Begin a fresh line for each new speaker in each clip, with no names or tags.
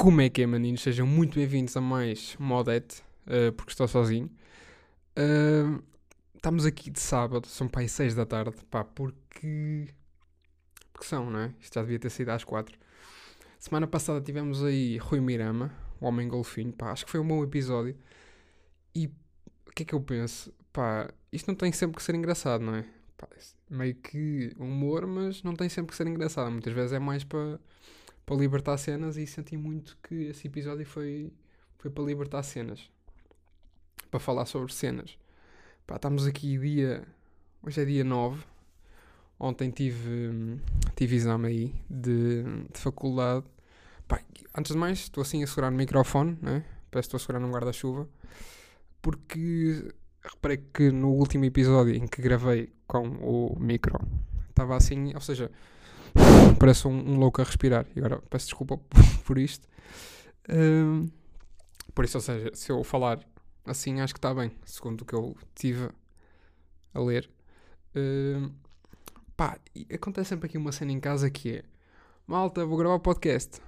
Como é que é, maninhos? Sejam muito bem-vindos a mais Modete, uh, porque estou sozinho. Uh, estamos aqui de sábado, são para aí 6 da tarde, pá, porque. Porque são, não é? Isto já devia ter sido às 4. Semana passada tivemos aí Rui Mirama, o Homem Golfinho, pá, acho que foi um bom episódio. E o que é que eu penso? Pá, isto não tem sempre que ser engraçado, não é? Pá, meio que humor, mas não tem sempre que ser engraçado. Muitas vezes é mais para para libertar cenas e senti muito que esse episódio foi, foi para libertar cenas. Para falar sobre cenas. Pá, estamos aqui dia. Hoje é dia 9. Ontem tive, tive exame aí de, de faculdade. Pá, antes de mais, estou assim a segurar no microfone, né? Parece que estou a segurar num guarda-chuva. Porque reparei que no último episódio em que gravei com o micro estava assim, ou seja, Parece um, um, louco a respirar. E agora peço desculpa por isto. Uh, por isso, ou seja, se eu falar assim, acho que está bem, segundo o que eu tive a ler. Uh, pá, acontece sempre aqui uma cena em casa que é: Malta, vou gravar podcast.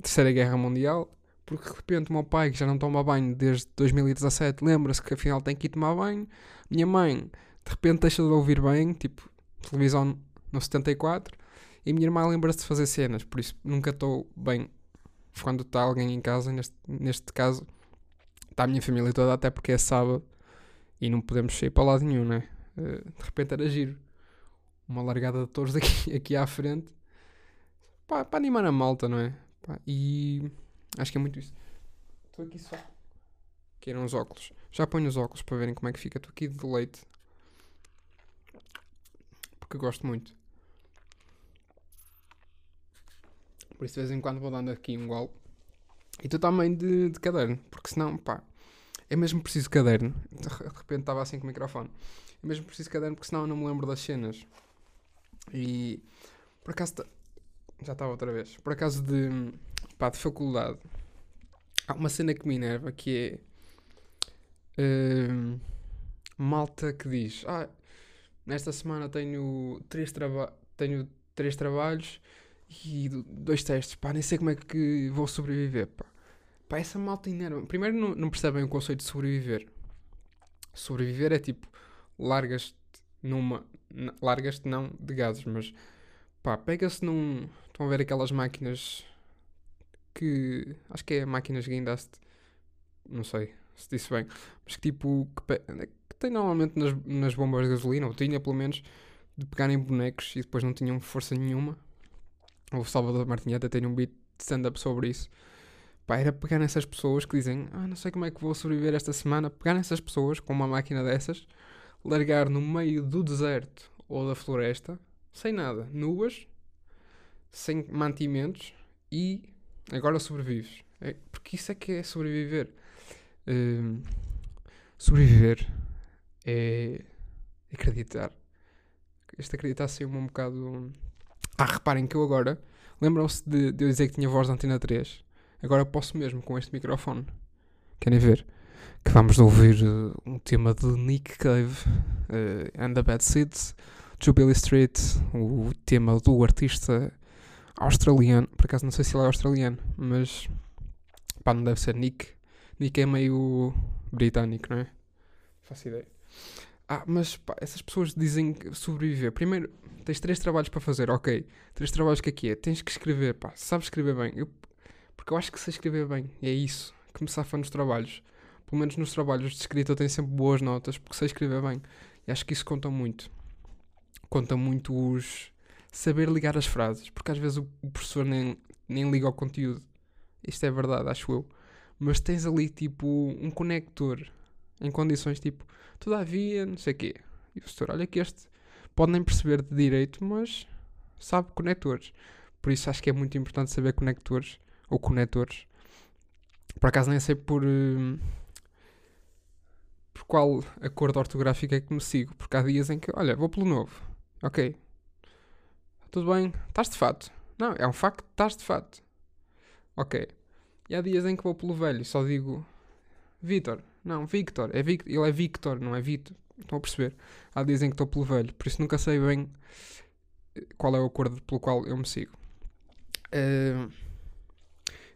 Terceira Guerra Mundial. Porque de repente o meu pai, que já não toma banho desde 2017, lembra-se que afinal tem que ir tomar banho. Minha mãe, de repente, deixa de ouvir bem, tipo, televisão no 74. E a minha irmã lembra-se de fazer cenas, por isso nunca estou bem quando está alguém em casa. Neste, neste caso, está a minha família toda, até porque é sábado e não podemos sair para lado nenhum, né? Uh, de repente era giro. Uma largada de touros aqui, aqui à frente para, para animar a malta, não é? E acho que é muito isso. Estou aqui só. Queiram os óculos. Já ponho os óculos para verem como é que fica. Estou aqui de leite. Porque gosto muito. Por isso de vez em quando vou dando aqui um gol. E tu também de, de caderno, porque senão, pá, é mesmo preciso caderno. De repente estava assim com o microfone. É mesmo preciso caderno, porque senão eu não me lembro das cenas. E por acaso. Já estava outra vez. Por acaso de. pá, de faculdade. Há uma cena que me enerva que é. Uh, malta que diz: Ah, nesta semana tenho três, traba tenho três trabalhos e dois testes, pá, nem sei como é que vou sobreviver, pá. Pá, essa malta inerva. Primeiro, não, não percebem o conceito de sobreviver. Sobreviver é tipo, largas-te numa. Largas-te não de gases, mas pá, pega-se num. Estão a ver aquelas máquinas que. Acho que é máquinas guindaste. Não sei se disse bem. Mas que tipo. Que, que tem normalmente nas, nas bombas de gasolina, ou tinha pelo menos, de pegarem bonecos e depois não tinham força nenhuma o Salvador Martinha até tem um beat de stand-up sobre isso. Pá, era pegar nessas pessoas que dizem, ah, não sei como é que vou sobreviver esta semana, pegar nessas pessoas com uma máquina dessas, largar no meio do deserto ou da floresta, sem nada, nuas, sem mantimentos e agora sobrevives. É, porque isso é que é sobreviver. Uh, sobreviver é acreditar. Este acreditar saiu um bocado ah, reparem que eu agora. Lembram-se de, de, eu dizer que tinha voz da antena 3? Agora posso mesmo com este microfone. Querem ver? Que vamos ouvir uh, um tema de Nick Cave uh, and the Bad Seeds, Jubilee Street, o tema do artista australiano. Por acaso não sei se ele é australiano, mas pá, não deve ser Nick. Nick é meio britânico, não é? Faço ideia. Ah, mas pá, essas pessoas dizem sobreviver. Primeiro, tens três trabalhos para fazer, ok. Três trabalhos que aqui é? Tens que escrever, pá. Sabes escrever bem. Eu, porque eu acho que sei escrever bem. E é isso que me safa nos trabalhos. Pelo menos nos trabalhos de escrita eu tenho sempre boas notas porque sei escrever bem. E acho que isso conta muito. Conta muito os. saber ligar as frases. Porque às vezes o professor nem, nem liga ao conteúdo. Isto é verdade, acho eu. Mas tens ali tipo um conector em condições tipo, todavia, não sei o quê. E o professor, olha que este pode nem perceber de direito, mas sabe conectores. Por isso acho que é muito importante saber conectores ou conectores. Por acaso nem sei por, uh, por qual acordo ortográfico é que me sigo, porque há dias em que, olha, vou pelo novo. Ok. Tudo bem, estás de fato. Não, é um facto, estás de fato. Ok. E há dias em que vou pelo velho só digo Vitor. Não, Victor. É Vic ele é Victor, não é Vitor. Estão a perceber? Há dizem que estou pelo velho, por isso nunca sei bem qual é o acordo pelo qual eu me sigo. Uh,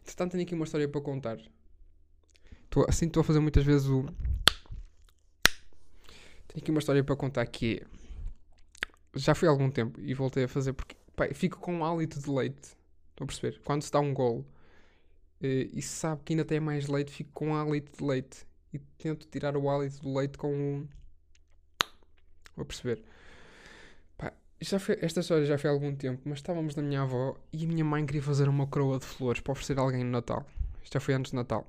Entretanto, tenho aqui uma história para contar. Tô, assim estou a fazer muitas vezes o. Tenho aqui uma história para contar que é. Já foi há algum tempo e voltei a fazer porque pá, fico com um hálito de leite. Estão a perceber? Quando se dá um gol eh, e se sabe que ainda tem mais leite, fico com um hálito de leite e tento tirar o hálito do leite com um. Vou perceber. Pá, já foi, esta história já foi há algum tempo, mas estávamos na minha avó e a minha mãe queria fazer uma coroa de flores para oferecer a alguém no Natal. Isto já foi antes de Natal.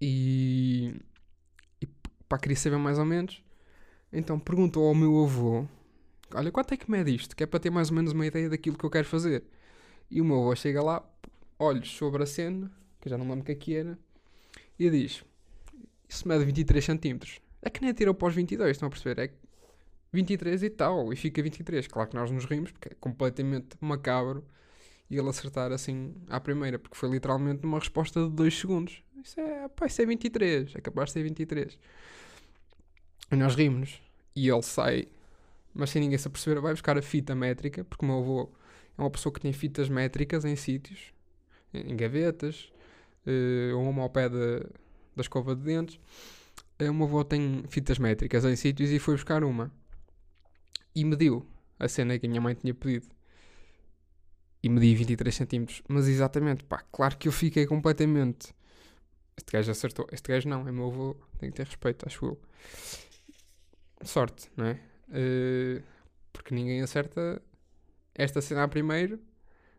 E. E pá, queria saber mais ou menos. Então perguntou ao meu avô: Olha, quanto é que mede isto? Que é para ter mais ou menos uma ideia daquilo que eu quero fazer. E o meu avô chega lá, olhos sobre a cena, que já não lembro o que é que era, e diz: Isso mede 23 cm. É que nem tirou para os 22, estão a perceber? É 23 e tal, e fica 23. Claro que nós nos rimos, porque é completamente macabro e ele acertar assim à primeira, porque foi literalmente uma resposta de 2 segundos. Isso é, pá, isso é 23, é capaz de ser 23. E nós rimos, e ele sai, mas sem ninguém se aperceber, vai buscar a fita métrica, porque o meu avô é uma pessoa que tem fitas métricas em sítios, em gavetas, uh, ou uma ao pé da, da escova de dentes. O meu avô tem fitas métricas em sítios e foi buscar uma. E mediu a cena que a minha mãe tinha pedido. E medi 23 centímetros. Mas exatamente, pá, claro que eu fiquei completamente. Este gajo acertou. Este gajo não, é meu avô, tem que ter respeito, acho eu. Sorte, não é? Uh, porque ninguém acerta esta cena à primeira,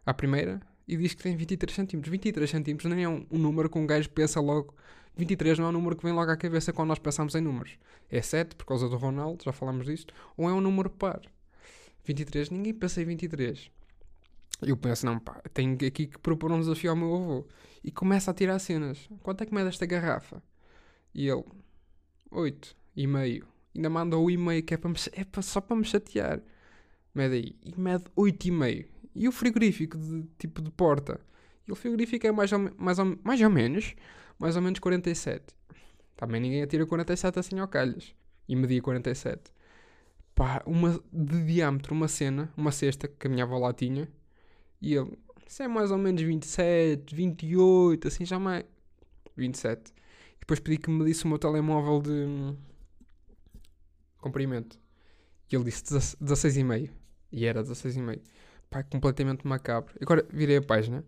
à primeira e diz que tem 23 centímetros. 23 centímetros nem é um, um, número que um gajo pensa logo. 23 não é um número que vem logo à cabeça quando nós pensamos em números. É 7 por causa do Ronaldo, já falámos disto, ou é um número par. 23, ninguém pensa em 23. Eu penso, não, pá, tenho aqui que propor um desafio ao meu avô. E começa a tirar cenas. Quanto é que mede esta garrafa? E ele, 8 e meio. Ainda manda o e-mail que é, para me, é para, só para me chatear. Mede aí. E mede 8,5. E o frigorífico de tipo de porta? E o frigorífico é mais ou, mais ou, mais ou menos, mais ou menos 47. Também ninguém atira 47 assim ao calhas. E media 47. Pá, uma de diâmetro, uma cena, uma cesta que a minha avó lá tinha. E ele, isso é mais ou menos 27, 28, assim já mais. 27. E depois pedi que me disse o meu telemóvel de comprimento. E ele disse 16,5. E era 16,5. Pá, completamente macabro. Agora virei a página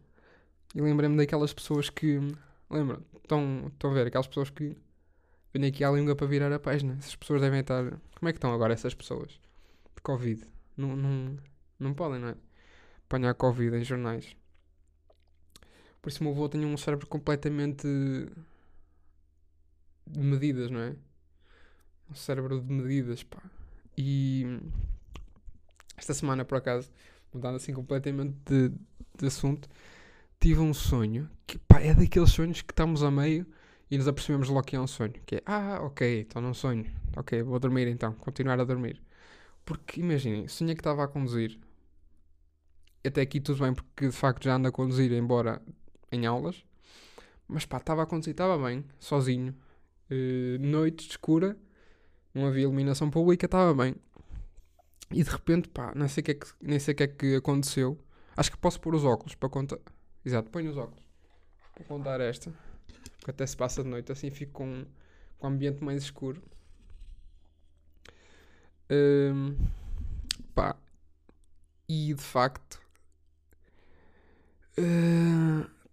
e lembrei-me daquelas pessoas que. Lembra? Estão, estão a ver? Aquelas pessoas que vêm aqui à língua para virar a página. Essas pessoas devem estar. Como é que estão agora essas pessoas? De Covid. Não, não, não podem, não é? Apanhar Covid em jornais. Por isso o meu avô tinha um cérebro completamente de medidas, não é? Um cérebro de medidas, pá. E esta semana, por acaso, mudando assim completamente de, de assunto, tive um sonho que pá, é daqueles sonhos que estamos a meio e nos apercebemos logo que é um sonho. Que é, ah, ok, estou num sonho. Ok, vou dormir então, continuar a dormir. Porque imaginem, sonhei que estava a conduzir. Até aqui tudo bem, porque de facto já ando a conduzir, embora em aulas. Mas pá, estava a conduzir, estava bem, sozinho. Uh, noite escura, não havia iluminação pública, estava bem. E de repente, pá, nem sei o que, é que, nem sei que é que aconteceu. Acho que posso pôr os óculos para contar. Exato, ponho os óculos para contar esta. Porque até se passa de noite, assim fico com, com o ambiente mais escuro. Um, pá, e de facto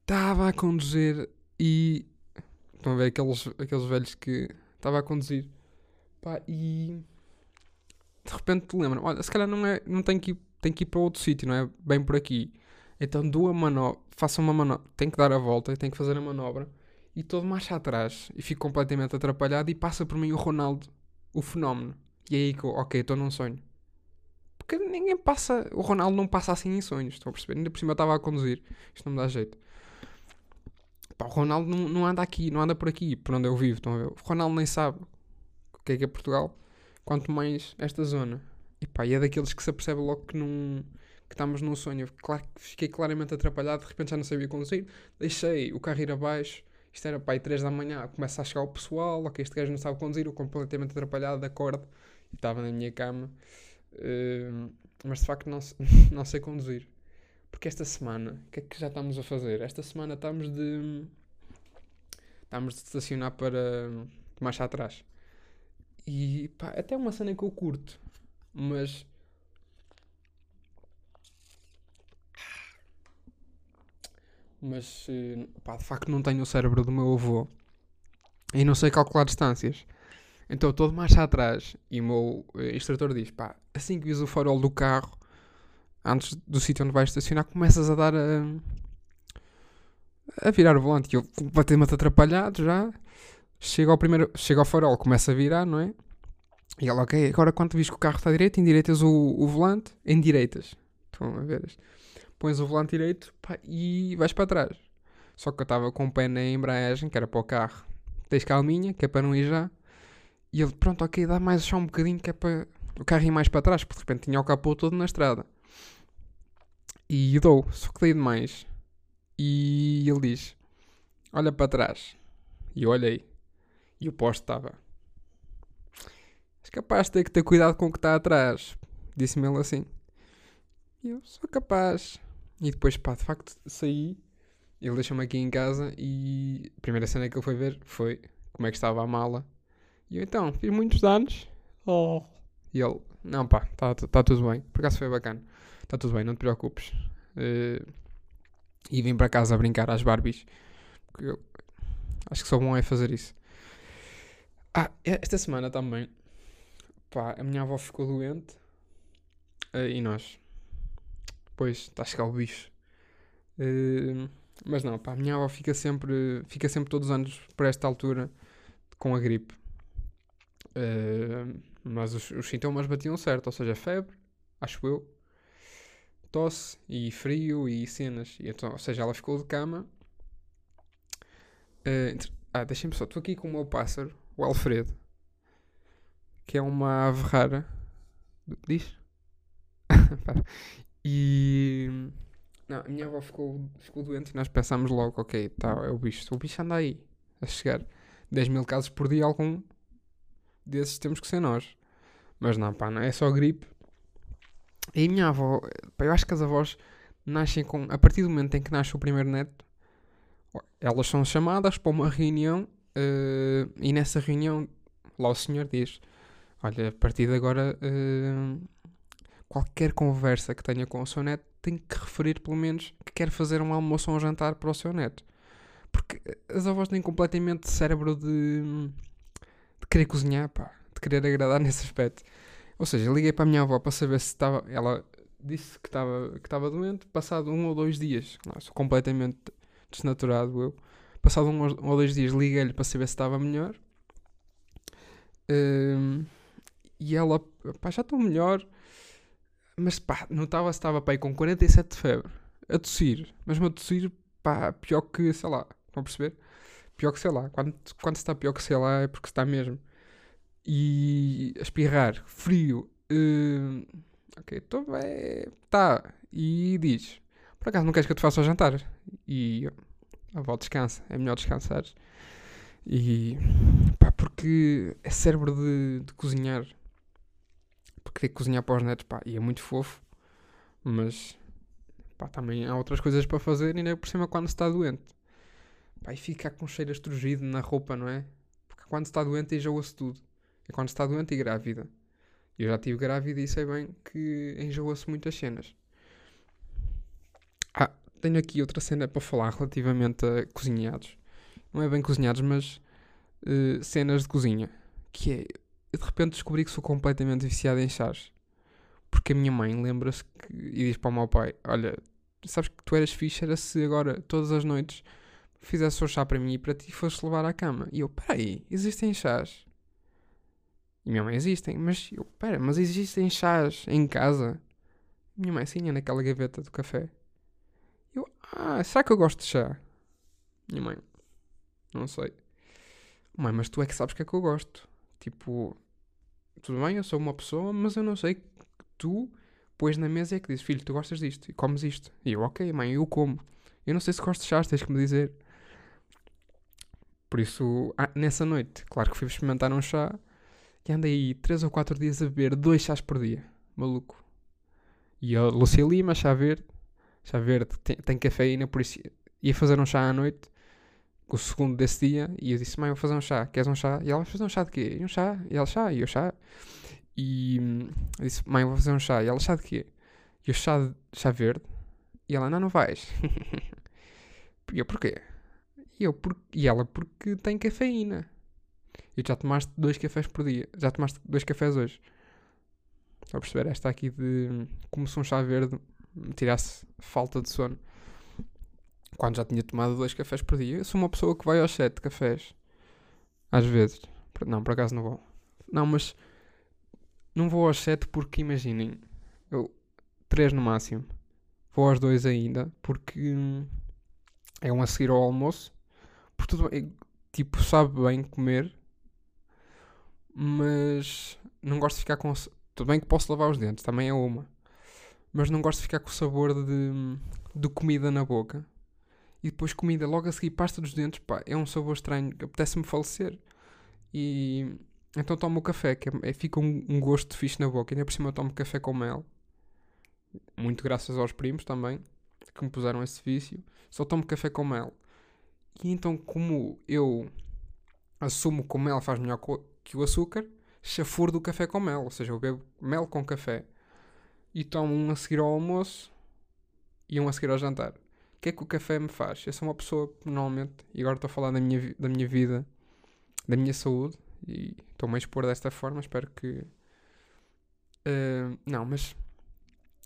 estava uh, a conduzir e estão a ver aqueles, aqueles velhos que estava a conduzir pá, e de repente te lembram, olha, se calhar não, é, não tem, que ir, tem que ir para outro sítio, não é bem por aqui. Então dou a manobra, faço uma manobra, tenho que dar a volta, tenho que fazer a manobra e todo marcha atrás e fico completamente atrapalhado e passa por mim o Ronaldo, o fenómeno. E é aí que eu, ok, estou num sonho. Porque ninguém passa, o Ronaldo não passa assim em sonhos, estão a perceber? Ainda por cima eu estava a conduzir, isto não me dá jeito. Pá, o Ronaldo não, não anda aqui, não anda por aqui, por onde eu vivo, estão a ver? O Ronaldo nem sabe o que é que é Portugal quanto mais esta zona. E pá, e é daqueles que se apercebe logo que, não, que estamos num sonho. Claro que fiquei claramente atrapalhado, de repente já não sabia conduzir. Deixei o carro ir abaixo. Isto era pá, 3 da manhã, começa a chegar o pessoal, ok, este gajo não sabe conduzir, eu completamente atrapalhado, acordo, estava na minha cama, uh, mas de facto não, não sei conduzir. Porque esta semana, o que é que já estamos a fazer? Esta semana estamos de. Estamos de estacionar para marcha atrás. E pá, até é uma cena que eu curto. Mas. Mas, eh, pá, de facto não tenho o cérebro do meu avô. E não sei calcular distâncias. Então de marcha atrás e o meu eh, instrutor diz: pá, assim que vis o farol do carro, antes do sítio onde vais estacionar, começas a dar a. a virar o volante. E eu completamente atrapalhado já. Chega ao primeiro. Chega ao farol, começa a virar, não é? E ela, ok, agora quando vis que o carro está direito, endireitas o, o volante, endireitas. Estão a ver? Pões o volante direito pá, e vais para trás. Só que eu estava com o pé na embreagem, que era para o carro. Tens calminha, que é para não ir já. E ele, pronto, ok, dá mais só um bocadinho, que é para o carro ir mais para trás, porque de repente tinha o capô todo na estrada. E dou, só que dei demais. E ele diz: Olha para trás. E eu olhei. E o poste estava. És capaz de ter que ter cuidado com o que está atrás. Disse-me ele assim. E eu sou capaz. E depois, pá, de facto saí. Ele deixou-me aqui em casa e a primeira cena que ele foi ver foi como é que estava a mala. E eu então, fiz muitos danos. Oh. E ele, não pá, está tá tudo bem. Por acaso foi bacana. Está tudo bem, não te preocupes. Uh, e vim para casa a brincar às Barbies. Porque eu acho que sou bom é fazer isso. Ah, esta semana também. Pá, a minha avó ficou doente. Uh, e nós. Pois, está a chegar o bicho. Uh, mas não, pá, a minha avó fica sempre, fica sempre todos os anos por esta altura com a gripe. Uh, mas os, os, sintomas batiam certo, ou seja, febre, acho eu, tosse e frio e cenas. E então, ou seja, ela ficou de cama. Uh, ah, deixem-me só, estou aqui com o meu pássaro, o Alfredo, que é uma ave rara. Diz? e não, a minha avó ficou, ficou doente e nós pensámos logo, ok, tá, é o bicho. O bicho anda aí, a chegar. 10 mil casos por dia, algum desses temos que ser nós. Mas não, pá, não é só gripe. E a minha avó, pá, eu acho que as avós nascem com. A partir do momento em que nasce o primeiro neto, elas são chamadas para uma reunião uh, e nessa reunião lá o senhor diz: Olha, a partir de agora, uh, qualquer conversa que tenha com o seu neto tem que referir pelo menos que quer fazer um almoço ou um jantar para o seu neto. Porque as avós têm completamente cérebro de, de querer cozinhar, pá, de querer agradar nesse aspecto. Ou seja, liguei para a minha avó para saber se estava. Ela disse que estava que estava doente, passado um ou dois dias. Nossa, completamente desnaturado eu. Passado um ou dois dias liguei-lhe para saber se estava melhor. Um, e ela, pá, já estou melhor. Mas pá, notava-se estava pá, com 47 de febre, a tossir, mas uma tossir, pá, pior que, sei lá, estão a perceber? Pior que sei lá, quando, quando está pior que sei lá é porque está mesmo. E a espirrar, frio, uh, ok, estou bem, tá, e diz, por acaso não queres que eu te faça o jantar? E a avó descansa, é melhor descansar. E pá, porque é cérebro de, de cozinhar porque querer cozinhar para os netos, pá, e é muito fofo, mas pá, também há outras coisas para fazer e ainda por cima quando se está doente. Pá, e fica com cheiro estrugido na roupa, não é? Porque quando se está doente enjoa-se tudo. É quando se está doente e grávida. Eu já estive grávida e sei bem que enjoa-se muitas cenas. Ah, tenho aqui outra cena para falar relativamente a cozinhados. Não é bem cozinhados, mas uh, cenas de cozinha. Que é, eu de repente descobri que sou completamente viciado em chás. Porque a minha mãe lembra-se e diz para o meu pai: Olha, sabes que tu eras fixe, era se agora, todas as noites, fizesse o chá para mim e para ti fosse levar à cama. E eu: Peraí, existem chás? E minha mãe: Existem, mas eu: Pera, mas existem chás em casa? Minha mãe: Sim, é naquela gaveta do café. Eu: Ah, será que eu gosto de chá? Minha mãe: Não sei. Mãe, mas tu é que sabes que é que eu gosto. Tipo, tudo bem, eu sou uma pessoa, mas eu não sei que tu pões na mesa é que dizes, filho, tu gostas disto e comes isto. E eu, ok, mãe, eu como. Eu não sei se gostas de chás, tens que me dizer. Por isso, ah, nessa noite, claro que fui experimentar um chá e andei aí 3 ou 4 dias a beber dois chás por dia. Maluco. E a Lucia Lima, chá verde, chá verde, tem, tem cafeína, por isso ia fazer um chá à noite, o segundo desse dia, e eu disse, mãe, vou fazer um chá, queres um chá? E ela, fazer um chá de quê? E um chá, e ela, chá, e eu, chá. E hum, eu disse, mãe, vou fazer um chá, e ela, chá de quê? E eu, chá, de, chá verde? E ela, não, não vais. e eu, porquê? E, eu, por, e ela, porque tem cafeína. E já tomaste dois cafés por dia. Já tomaste dois cafés hoje. Estou a perceber? Esta aqui de como se um chá verde me tirasse falta de sono. Quando já tinha tomado dois cafés por dia. Eu sou uma pessoa que vai aos sete cafés. Às vezes. Não, por acaso não vou. Não, mas não vou aos sete porque imaginem. Eu, três no máximo. Vou aos dois ainda porque hum, é um a seguir ao almoço. Por tudo tipo, sabe bem comer, mas não gosto de ficar com. Tudo bem que posso lavar os dentes, também é uma. Mas não gosto de ficar com o sabor de, de comida na boca. E depois comida logo a seguir, pasta dos dentes, pá, é um sabor estranho, apetece-me falecer. E então tomo o café, que é, é, fica um, um, gosto fixe na boca. E ainda por cima eu tomo café com mel. Muito graças aos primos também, que me puseram esse vício. Só tomo café com mel. E então, como eu assumo que o mel faz melhor que o açúcar, chafur do café com mel. Ou seja, eu bebo mel com café. E tomo um a seguir ao almoço e um a seguir ao jantar. O que é que o café me faz? Eu sou uma pessoa, normalmente, e agora estou a falar da minha, da minha vida, da minha saúde, e estou-me a expor desta forma, espero que. Uh, não, mas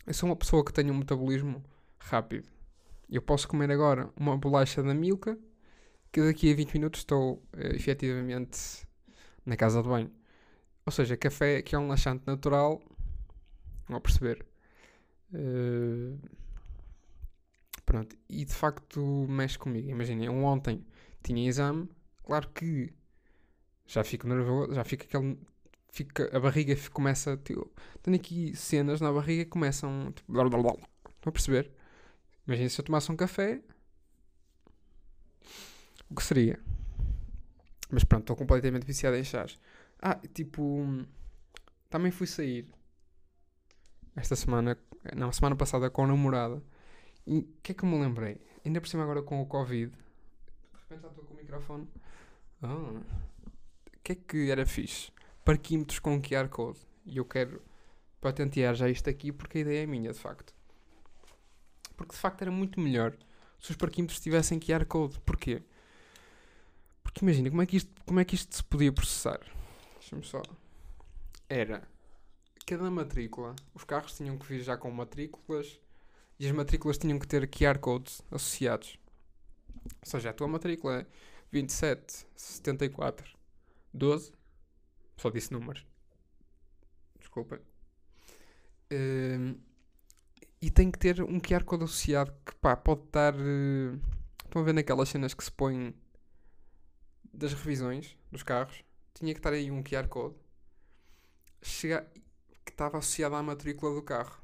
eu sou uma pessoa que tem um metabolismo rápido. Eu posso comer agora uma bolacha da Milka, que daqui a 20 minutos estou uh, efetivamente na casa de banho. Ou seja, café que é um laxante natural, vão perceber. Uh, pronto, e de facto mexe comigo. Imaginem, eu ontem tinha exame, claro que já fico nervoso, já fica aquele. Fica, a barriga começa. Tipo, tenho aqui cenas na barriga que começam. Tipo, blá, blá, blá. Estão a perceber? Imagina se eu tomasse um café. O que seria? Mas pronto, estou completamente viciado em chás. Ah, tipo. Também fui sair. Esta semana. Não, semana passada com a namorada. E o que é que me lembrei? Ainda por cima agora com o Covid. De repente já estou com o microfone. Ah. O que é que era fixe? Parquímetros com QR Code. E eu quero patentear já isto aqui porque a ideia é minha, de facto. Porque de facto era muito melhor se os parquímetros tivessem QR Code. Porquê? Porque imagina, como é que isto, como é que isto se podia processar? Deixa-me só. Era cada matrícula, os carros tinham que vir já com matrículas e as matrículas tinham que ter QR codes associados. Ou seja, a tua matrícula é 27 74 12. Só disse números. Desculpa. Uh, e tem que ter um QR code associado que pá, pode estar. Uh, estão a ver naquelas cenas que se põem das revisões dos carros? Tinha que estar aí um QR code chega, que estava associado à matrícula do carro.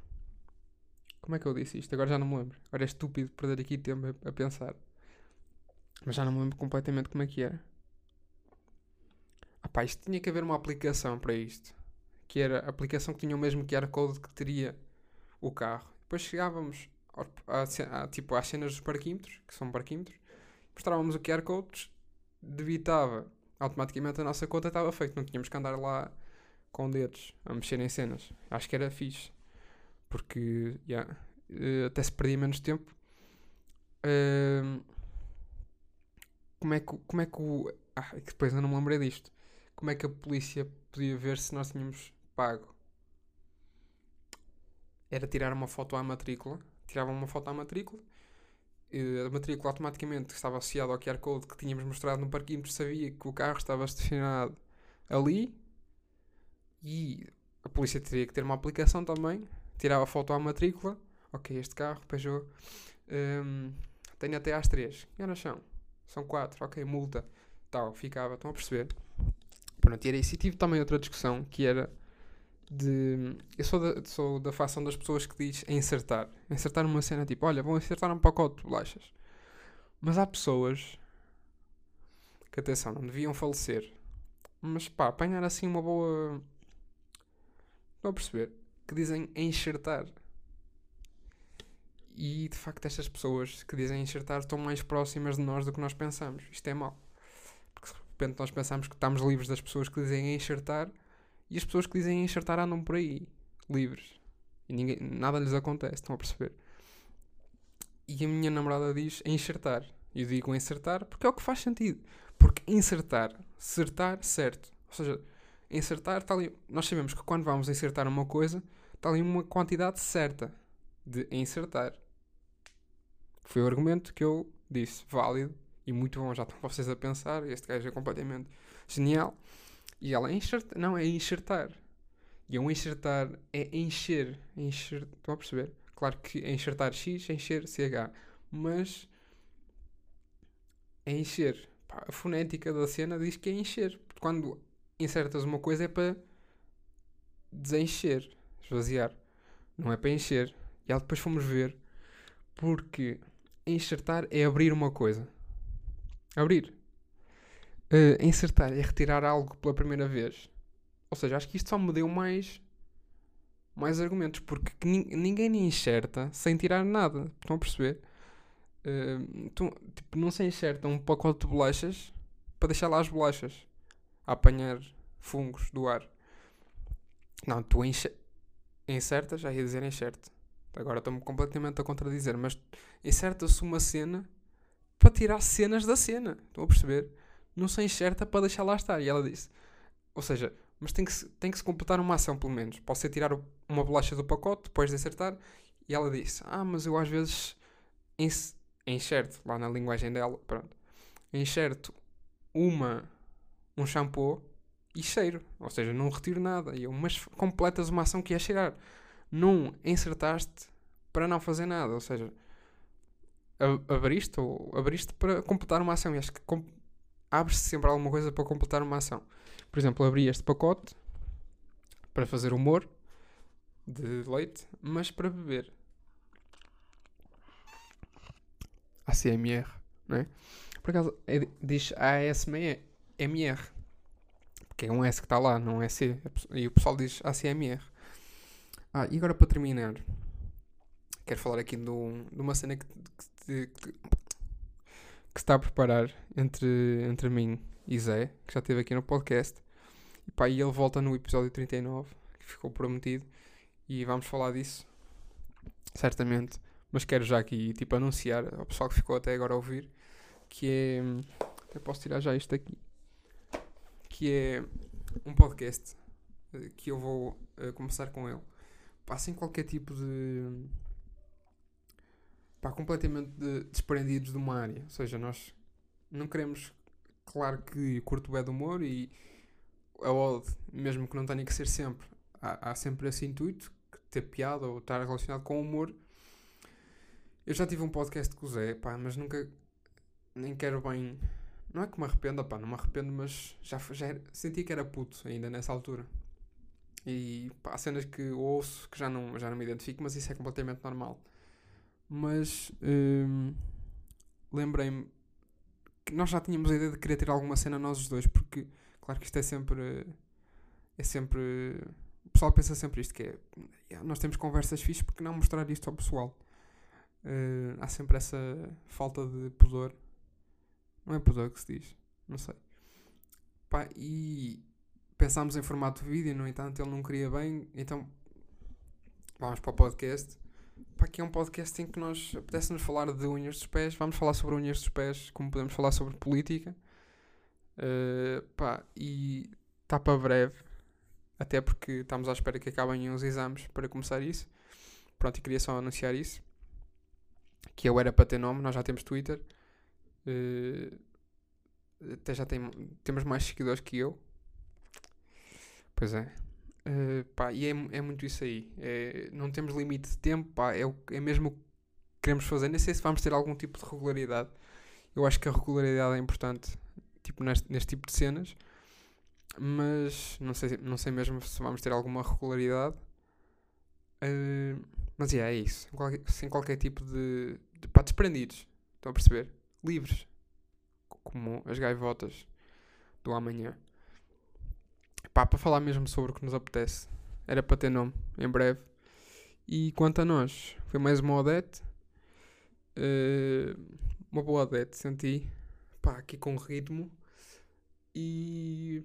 Como é que eu disse isto? Agora já não me lembro. Agora é estúpido perder aqui tempo a, pensar. Mas já não me lembro completamente como é que era. Ah isto tinha que haver uma aplicação para isto. Que era a aplicação que tinha o mesmo QR Code que teria o carro. Depois chegávamos ao, a, a, tipo, às cenas dos parquímetros, que são parquímetros, mostrávamos o QR Code, debitava automaticamente a nossa conta estava feito. Não tínhamos que andar lá com dedos a mexer em cenas. Acho que era fixe. Porque yeah, até se perdia menos tempo. Uh, como é que, como é que o. Ah, é depois eu não me lembrei disto. Como é que a polícia podia ver se nós tínhamos pago? Era tirar uma foto à matrícula. Tiravam uma foto à matrícula. a matrícula automaticamente estava associada ao QR Code que tínhamos mostrado no parquímetro. Sabia que o carro estava estacionado ali. E a polícia teria que ter uma aplicação também tirava foto à matrícula. Ok, este carro, Peugeot, um, tenho até às 3. Que horas são? São 4. Ok, multa. Tal, ficava. Estão a perceber? Pronto, e era isso. E tive também outra discussão que era de. Eu sou da, sou da facção das pessoas que diz insertar. Insertar numa cena tipo, olha, vão insertar um pacote de bolachas. Mas há pessoas que, atenção, não deviam falecer. Mas pá, apanhar assim uma boa. Estão a perceber? Que dizem enxertar. E de facto, estas pessoas que dizem enxertar estão mais próximas de nós do que nós pensamos. Isto é mau. Porque de repente nós pensamos que estamos livres das pessoas que dizem enxertar e as pessoas que dizem enxertar andam por aí, livres. E ninguém, nada lhes acontece, estão a perceber? E a minha namorada diz enxertar. Eu digo encertar porque é o que faz sentido. Porque insertar, acertar, certo. Ou seja, insertar está ali. Nós sabemos que quando vamos insertar uma coisa, está ali uma quantidade certa de insertar. Foi o argumento que eu disse, válido e muito bom. Já estão vocês a pensar, este gajo é completamente genial. E ela enxerta, não, é enxertar. E um enxertar é encher. encher estão a perceber? Claro que enxertar X, encher CH. Mas é encher. Pá, a fonética da cena diz que é encher. Quando insertas uma coisa é para desencher, esvaziar. Não é para encher. E depois fomos ver. Porque enxertar é abrir uma coisa. Abrir. Uh, insertar é retirar algo pela primeira vez. Ou seja, acho que isto só me deu mais mais argumentos, porque ninguém enxerta sem tirar nada. Estão a perceber? Uh, tu, tipo, não se enxerta um pacote de bolachas para deixar lá as bolachas a apanhar fungos do ar. Não, tu insertas, já ia dizer enxerte. Agora estou-me completamente a contradizer, mas inserta-se uma cena para tirar cenas da cena. Estão a perceber? Não se enxerta para deixar lá estar. E ela disse. Ou seja, mas tem que, se, tem que se completar uma ação pelo menos. Pode ser tirar uma bolacha do pacote depois de acertar. E ela disse: Ah, mas eu às vezes enxerto, lá na linguagem dela, pronto, enxerto uma, um shampoo e cheiro. Ou seja, não retiro nada. E eu, mas completas uma ação que é cheirar. Não insertaste para não fazer nada. Ou seja, abriste ou abriste para completar uma ação. E acho que abre-se sempre alguma coisa para completar uma ação. Por exemplo, abri este pacote para fazer humor de leite, mas para beber. ACMR, não é? Por acaso é, diz ASMR, porque é um S que está lá, não é C. E o pessoal diz ACMR. Ah, e agora para terminar, quero falar aqui de, um, uma cena que, que, que, que, está a preparar entre, entre mim e Zé, que já esteve aqui no podcast. E pá, e ele volta no episódio 39, que ficou prometido. E vamos falar disso, certamente. Mas quero já aqui, tipo, anunciar ao pessoal que ficou até agora a ouvir, que é... Até posso tirar já isto aqui. Que é um podcast eh, que eu vou uh, começar com ele. Pá, sem qualquer tipo de... Pá, completamente de, desprendidos de uma área. Ou seja, nós não queremos... Claro que curto bem do humor e a odd, mesmo que não tenha que ser sempre, há, há sempre esse intuito, ter piada ou estar relacionado com o humor. Eu já tive um podcast com o Zé, pá, mas nunca, nem quero bem, não é que me arrependa, pá, não me arrependo, mas já, já era, senti que era puto ainda nessa altura. E pá, há cenas que ouço que já não, já não me identifico, mas isso é completamente normal. Mas hum, lembrei-me que nós já tínhamos a ideia de querer ter alguma cena nós os dois, porque Claro que isto é sempre. É sempre. O pessoal pensa sempre isto: que é. Nós temos conversas fixas, porque não mostrar isto ao pessoal? Uh, há sempre essa falta de pudor. Não é pudor que se diz, não sei. Pá, e pensámos em formato de vídeo, no entanto ele não queria bem, então vamos para o podcast. Pá, aqui é um podcast em que nós apetece-nos falar de unhas dos pés, vamos falar sobre unhas dos pés, como podemos falar sobre política. Uh, pá, e está para breve, até porque estamos à espera que acabem os exames para começar isso. Pronto, e queria só anunciar isso. Que eu era para ter nome, nós já temos Twitter. Uh, até já tem, temos mais seguidores que eu. Pois é. Uh, pá, e é, é muito isso aí. É, não temos limite de tempo, pá, é, o, é mesmo o que queremos fazer. Nem sei se vamos ter algum tipo de regularidade. Eu acho que a regularidade é importante tipo neste, neste tipo de cenas, mas não sei, não sei mesmo se vamos ter alguma regularidade. Uh, mas yeah, é isso, sem qualquer, sem qualquer tipo de, de pá, desprendidos, estão a perceber? Livres, como as gaivotas do amanhã. Pá, para falar mesmo sobre o que nos apetece, era para ter nome em breve. E quanto a nós, foi mais uma Odete. Uh, uma boa odete, senti. Pá, aqui com ritmo. E.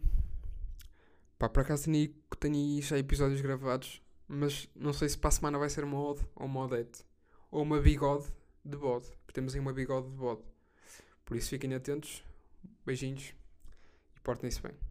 Pá, por acaso tenho, tenho já episódios gravados. Mas não sei se para a semana vai ser uma ode ou uma odete. Ou uma bigode de bode. Porque temos aí uma bigode de bode. Por isso fiquem atentos. Beijinhos. E portem-se bem.